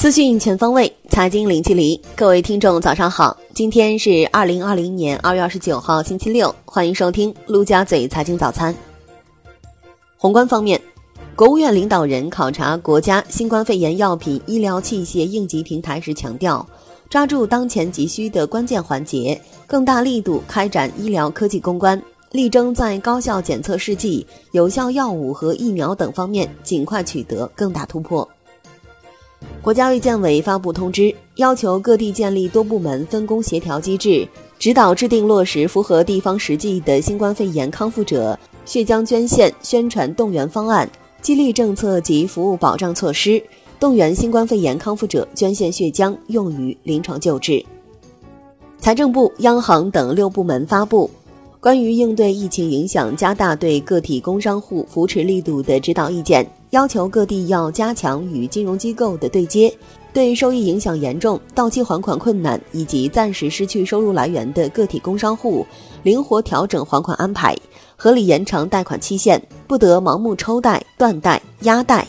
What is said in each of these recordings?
资讯全方位，财经零距离。各位听众，早上好！今天是二零二零年二月二十九号，星期六。欢迎收听陆家嘴财经早餐。宏观方面，国务院领导人考察国家新冠肺炎药品、医疗器械应急平台时强调，抓住当前急需的关键环节，更大力度开展医疗科技攻关，力争在高效检测试剂、有效药物和疫苗等方面尽快取得更大突破。国家卫健委发布通知，要求各地建立多部门分工协调机制，指导制定落实符合地方实际的新冠肺炎康复者血浆捐献宣传动员方案、激励政策及服务保障措施，动员新冠肺炎康复者捐献血浆用于临床救治。财政部、央行等六部门发布关于应对疫情影响加大对个体工商户扶持力度的指导意见。要求各地要加强与金融机构的对接，对收益影响严重、到期还款困难以及暂时失去收入来源的个体工商户，灵活调整还款安排，合理延长贷款期限，不得盲目抽贷、断贷、压贷，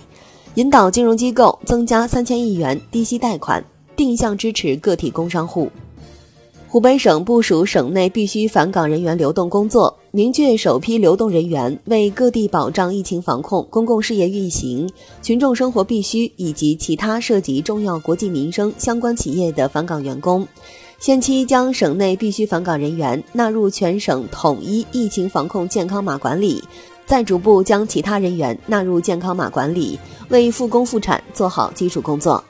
引导金融机构增加三千亿元低息贷款，定向支持个体工商户。湖北省部署省内必须返岗人员流动工作，明确首批流动人员为各地保障疫情防控、公共事业运行、群众生活必须以及其他涉及重要国计民生相关企业的返岗员工。先期将省内必须返岗人员纳入全省统一疫情防控健康码管理，再逐步将其他人员纳入健康码管理，为复工复产做好基础工作。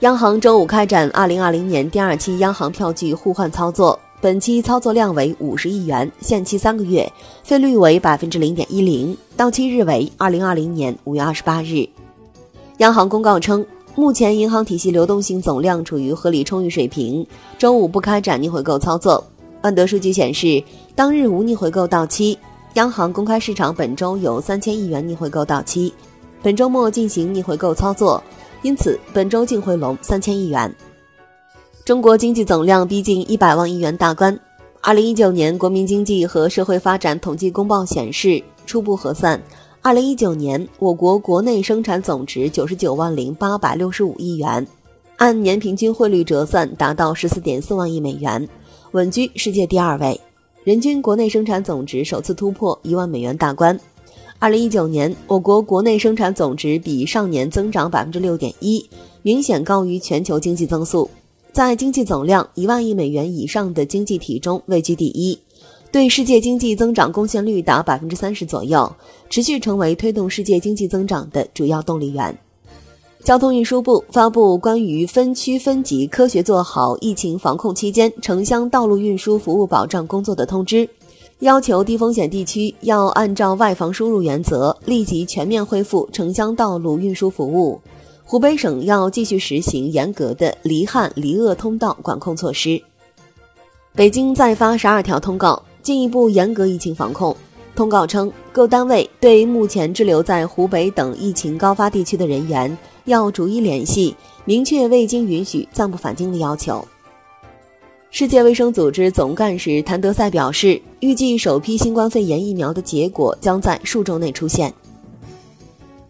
央行周五开展二零二零年第二期央行票据互换操作，本期操作量为五十亿元，限期三个月，费率为百分之零点一零，到期日为二零二零年五月二十八日。央行公告称，目前银行体系流动性总量处于合理充裕水平，周五不开展逆回购操作。万德数据显示，当日无逆回购到期，央行公开市场本周有三千亿元逆回购到期，本周末进行逆回购操作。因此，本周净回笼三千亿元。中国经济总量逼近一百万亿元大关。二零一九年国民经济和社会发展统计公报显示，初步核算，二零一九年我国国内生产总值九十九万零八百六十五亿元，按年平均汇率折算达到十四点四万亿美元，稳居世界第二位。人均国内生产总值首次突破一万美元大关。二零一九年，我国国内生产总值比上年增长百分之六点一，明显高于全球经济增速，在经济总量一万亿美元以上的经济体中位居第一，对世界经济增长贡献率达百分之三十左右，持续成为推动世界经济增长的主要动力源。交通运输部发布关于分区分级科学做好疫情防控期间城乡道路运输服务保障工作的通知。要求低风险地区要按照外防输入原则，立即全面恢复城乡道路运输服务。湖北省要继续实行严格的离汉离鄂通道管控措施。北京再发十二条通告，进一步严格疫情防控。通告称，各单位对目前滞留在湖北等疫情高发地区的人员，要逐一联系，明确未经允许暂不返京的要求。世界卫生组织总干事谭德赛表示，预计首批新冠肺炎疫苗的结果将在数周内出现。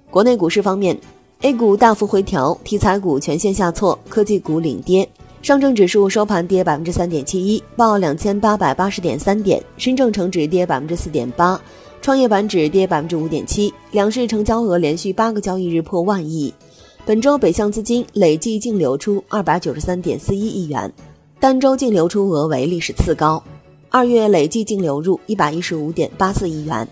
国内股市方面，A 股大幅回调，题材股全线下挫，科技股领跌。上证指数收盘跌百分之三点七一，报两千八百八十点三点；深证成指跌百分之四点八，创业板指跌百分之五点七。两市成交额连续八个交易日破万亿。本周北向资金累计净流出二百九十三点四一亿元。单周净流出额为历史次高，二月累计净流入一百一十五点八四亿元。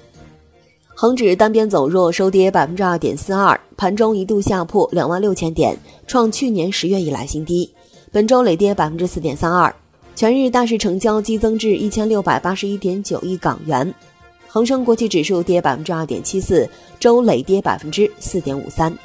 恒指单边走弱，收跌百分之二点四二，盘中一度下破两万六千点，创去年十月以来新低。本周累跌百分之四点三二，全日大市成交激增至一千六百八十一点九亿港元。恒生国际指数跌百分之二点七四，周累跌百分之四点五三。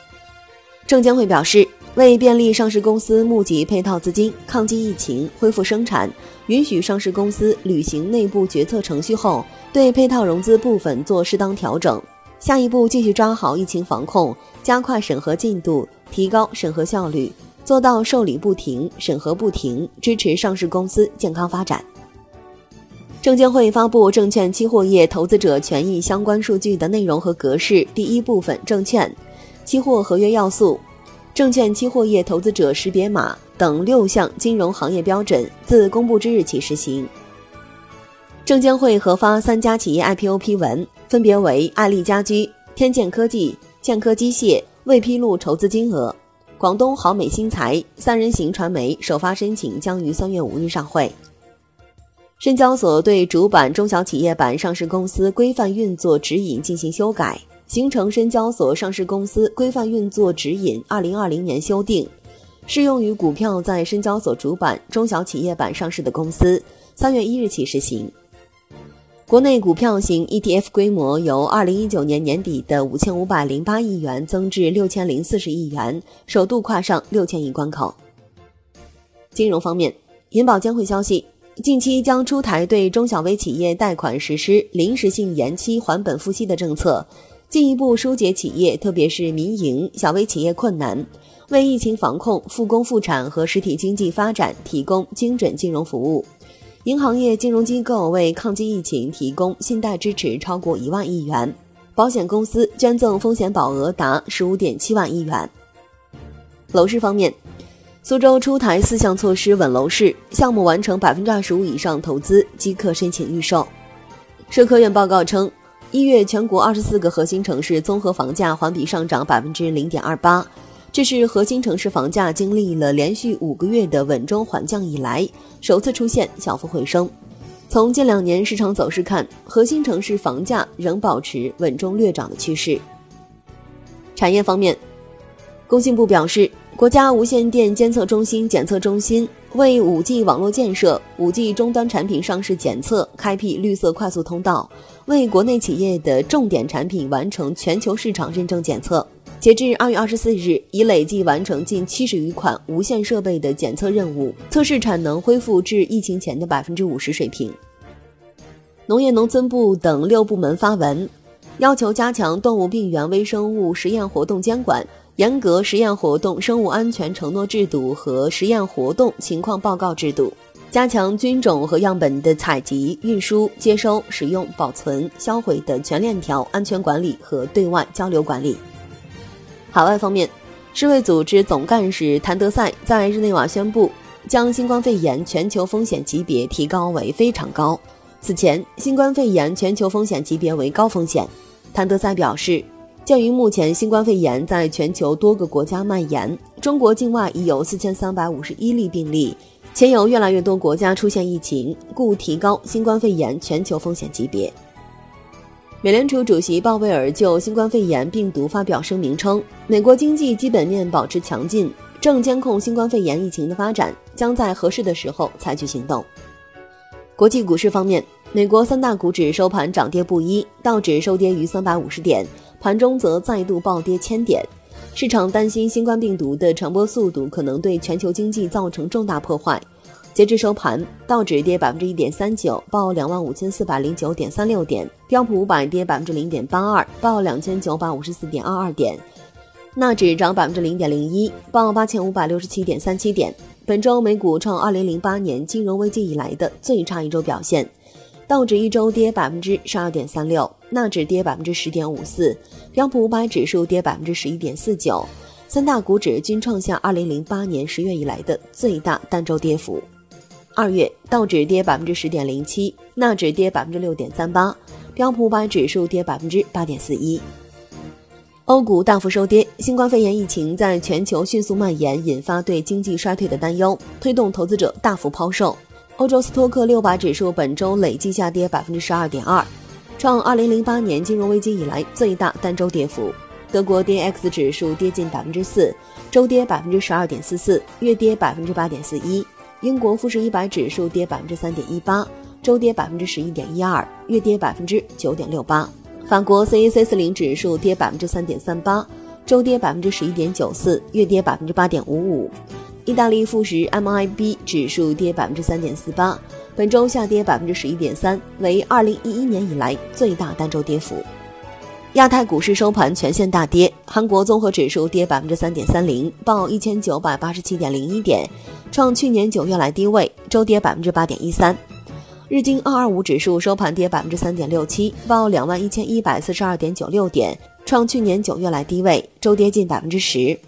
证监会表示。为便利上市公司募集配套资金、抗击疫情、恢复生产，允许上市公司履行内部决策程序后，对配套融资部分做适当调整。下一步继续抓好疫情防控，加快审核进度，提高审核效率，做到受理不停、审核不停，支持上市公司健康发展。证监会发布证券期货业投资者权益相关数据的内容和格式。第一部分：证券期货合约要素。证券期货业投资者识别码等六项金融行业标准自公布之日起实行。证监会核发三家企业 IPO 批文，分别为爱丽家居、天健科技、建科机械，未披露筹资金额。广东豪美新材、三人行传媒首发申请将于三月五日上会。深交所对主板中小企业板上市公司规范运作指引进行修改，形成深交所上市公司规范运作指引（二零二零年修订），适用于股票在深交所主板中小企业板上市的公司，三月一日起实行。国内股票型 ETF 规模由二零一九年年底的五千五百零八亿元增至六千零四十亿元，首度跨上六千亿关口。金融方面，银保监会消息，近期将出台对中小微企业贷款实施临时性延期还本付息的政策，进一步疏解企业，特别是民营小微企业困难，为疫情防控、复工复产和实体经济发展提供精准金融服务。银行业金融机构为抗击疫情提供信贷支持超过一万亿元，保险公司捐赠风险保额达十五点七万亿元。楼市方面，苏州出台四项措施稳楼市，项目完成百分之二十五以上投资即可申请预售。社科院报告称，一月全国二十四个核心城市综合房价环比上涨百分之零点二八。这是核心城市房价经历了连续五个月的稳中缓降以来，首次出现小幅回升。从近两年市场走势看，核心城市房价仍保持稳中略涨的趋势。产业方面，工信部表示，国家无线电监测中心检测中心为 5G 网络建设、5G 终端产品上市检测开辟绿色快速通道，为国内企业的重点产品完成全球市场认证检测。截至二月二十四日，已累计完成近七十余款无线设备的检测任务，测试产能恢复至疫情前的百分之五十水平。农业农村部等六部门发文，要求加强动物病原微生物实验活动监管，严格实验活动生物安全承诺制度和实验活动情况报告制度，加强菌种和样本的采集、运输、接收、使用、保存、销毁的全链条安全管理和对外交流管理。海外方面，世卫组织总干事谭德赛在日内瓦宣布，将新冠肺炎全球风险级别提高为非常高。此前，新冠肺炎全球风险级别为高风险。谭德赛表示，鉴于目前新冠肺炎在全球多个国家蔓延，中国境外已有四千三百五十一例病例，且有越来越多国家出现疫情，故提高新冠肺炎全球风险级别。美联储主席鲍威尔就新冠肺炎病毒发表声明称，美国经济基本面保持强劲，正监控新冠肺炎疫情的发展，将在合适的时候采取行动。国际股市方面，美国三大股指收盘涨跌不一，道指收跌逾三百五十点，盘中则再度暴跌千点。市场担心新冠病毒的传播速度可能对全球经济造成重大破坏。截至收盘，道指跌百分之一点三九，报两万五千四百零九点三六点；标普五百跌百分之零点八二，报两千九百五十四点二二点；纳指涨百分之零点零一，报八千五百六十七点三七点。本周美股创二零零八年金融危机以来的最差一周表现，道指一周跌百分之十二点三六，纳指跌百分之十点五四，标普五百指数跌百分之十一点四九，三大股指均创下二零零八年十月以来的最大单周跌幅。二月，道指跌百分之十点零七，纳指跌百分之六点三八，标普五百指数跌百分之八点四一。欧股大幅收跌，新冠肺炎疫情在全球迅速蔓延，引发对经济衰退的担忧，推动投资者大幅抛售。欧洲斯托克六百指数本周累计下跌百分之十二点二，创二零零八年金融危机以来最大单周跌幅。德国 d x 指数跌近百分之四，周跌百分之十二点四四，月跌百分之八点四一。英国富时一百指数跌百分之三点一八，周跌百分之十一点一二，月跌百分之九点六八。法国 CAC 四零指数跌百分之三点三八，周跌百分之十一点九四，月跌百分之八点五五。意大利富时 MIB 指数跌百分之三点四八，本周下跌百分之十一点三，为二零一一年以来最大单周跌幅。亚太股市收盘全线大跌，韩国综合指数跌百分之三点三零，报一千九百八十七点零一点，创去年九月来低位，周跌百分之八点一三。日经二二五指数收盘跌百分之三点六七，报两万一千一百四十二点九六点，创去年九月来低位，周跌近百分之十。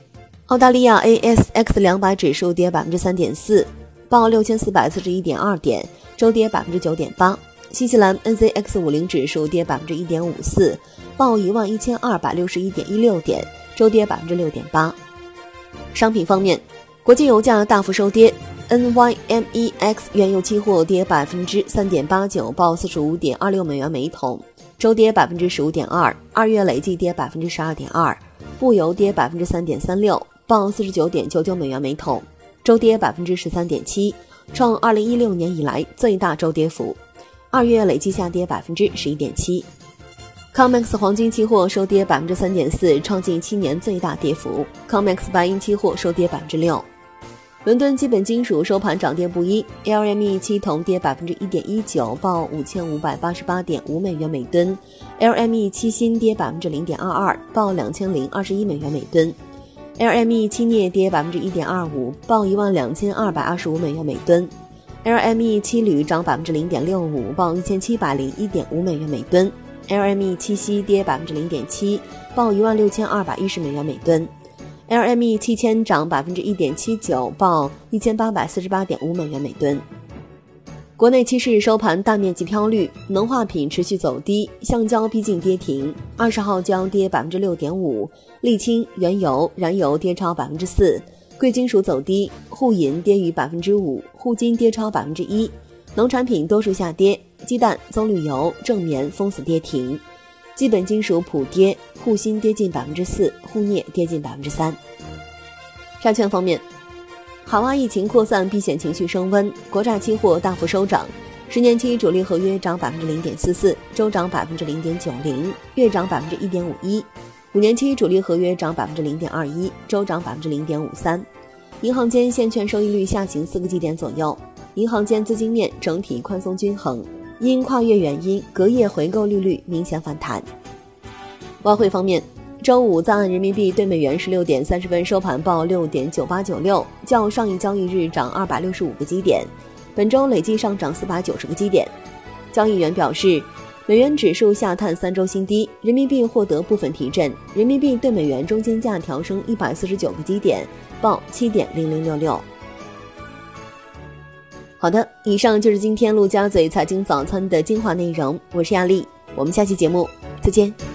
澳大利亚 ASX 两百指数跌百分之三点四，报六千四百四十一点二点，周跌百分之九点八。新西兰 NZX 五零指数跌百分之一点五四，报一万一千二百六十一点一六点，周跌百分之六点八。商品方面，国际油价大幅收跌，NYMEX 原油期货跌百分之三点八九，报四十五点二六美元每桶，周跌百分之十五点二，二月累计跌百分之十二点二。布油跌百分之三点三六，报四十九点九九美元每桶，周跌百分之十三点七，创二零一六年以来最大周跌幅。二月累计下跌百分之十一点七。COMEX 黄金期货收跌百分之三点四，创近七年最大跌幅。COMEX 白银期货收跌百分之六。伦敦基本金属收盘涨跌不一，LME 期铜跌百分之一点一九，报五千五百八十八点五美元每吨；LME 期锌跌百分之零点二二，报两千零二十一美元每吨；LME 期镍跌百分之一点二五，报一万两千二百二十五美元每吨；LME 七铝涨百分之零点六五，报一千七百零一点五美元每吨。LME 七锡跌百分之零点七，报一万六千二百一十美元每吨；LME 七千涨百分之一点七九，报一千八百四十八点五美元每吨。国内期市收盘大面积飘绿，能化品持续走低，橡胶逼近跌停，二十号胶跌百分之六点五，沥青、原油、燃油跌超百分之四，贵金属走低，沪银跌逾百分之五，沪金跌超百分之一。农产品多数下跌，鸡蛋、棕榈油、正棉封死跌停，基本金属普跌，沪锌跌近百分之四，沪镍跌近百分之三。债券方面，海外疫情扩散，避险情绪升温，国债期货大幅收涨，十年期主力合约涨百分之零点四四，周涨百分之零点九零，月涨百分之一点五一；五年期主力合约涨百分之零点二一，周涨百分之零点五三。银行间现券收益率下行四个基点左右。银行间资金面整体宽松均衡，因跨越原因，隔夜回购利率明显反弹。外汇方面，周五在岸人民币对美元十六点三十分收盘报六点九八九六，较上一交易日涨二百六十五个基点，本周累计上涨四百九十个基点。交易员表示，美元指数下探三周新低，人民币获得部分提振，人民币对美元中间价调升一百四十九个基点，报七点零零六六。好的，以上就是今天陆家嘴财经早餐的精华内容。我是亚丽，我们下期节目再见。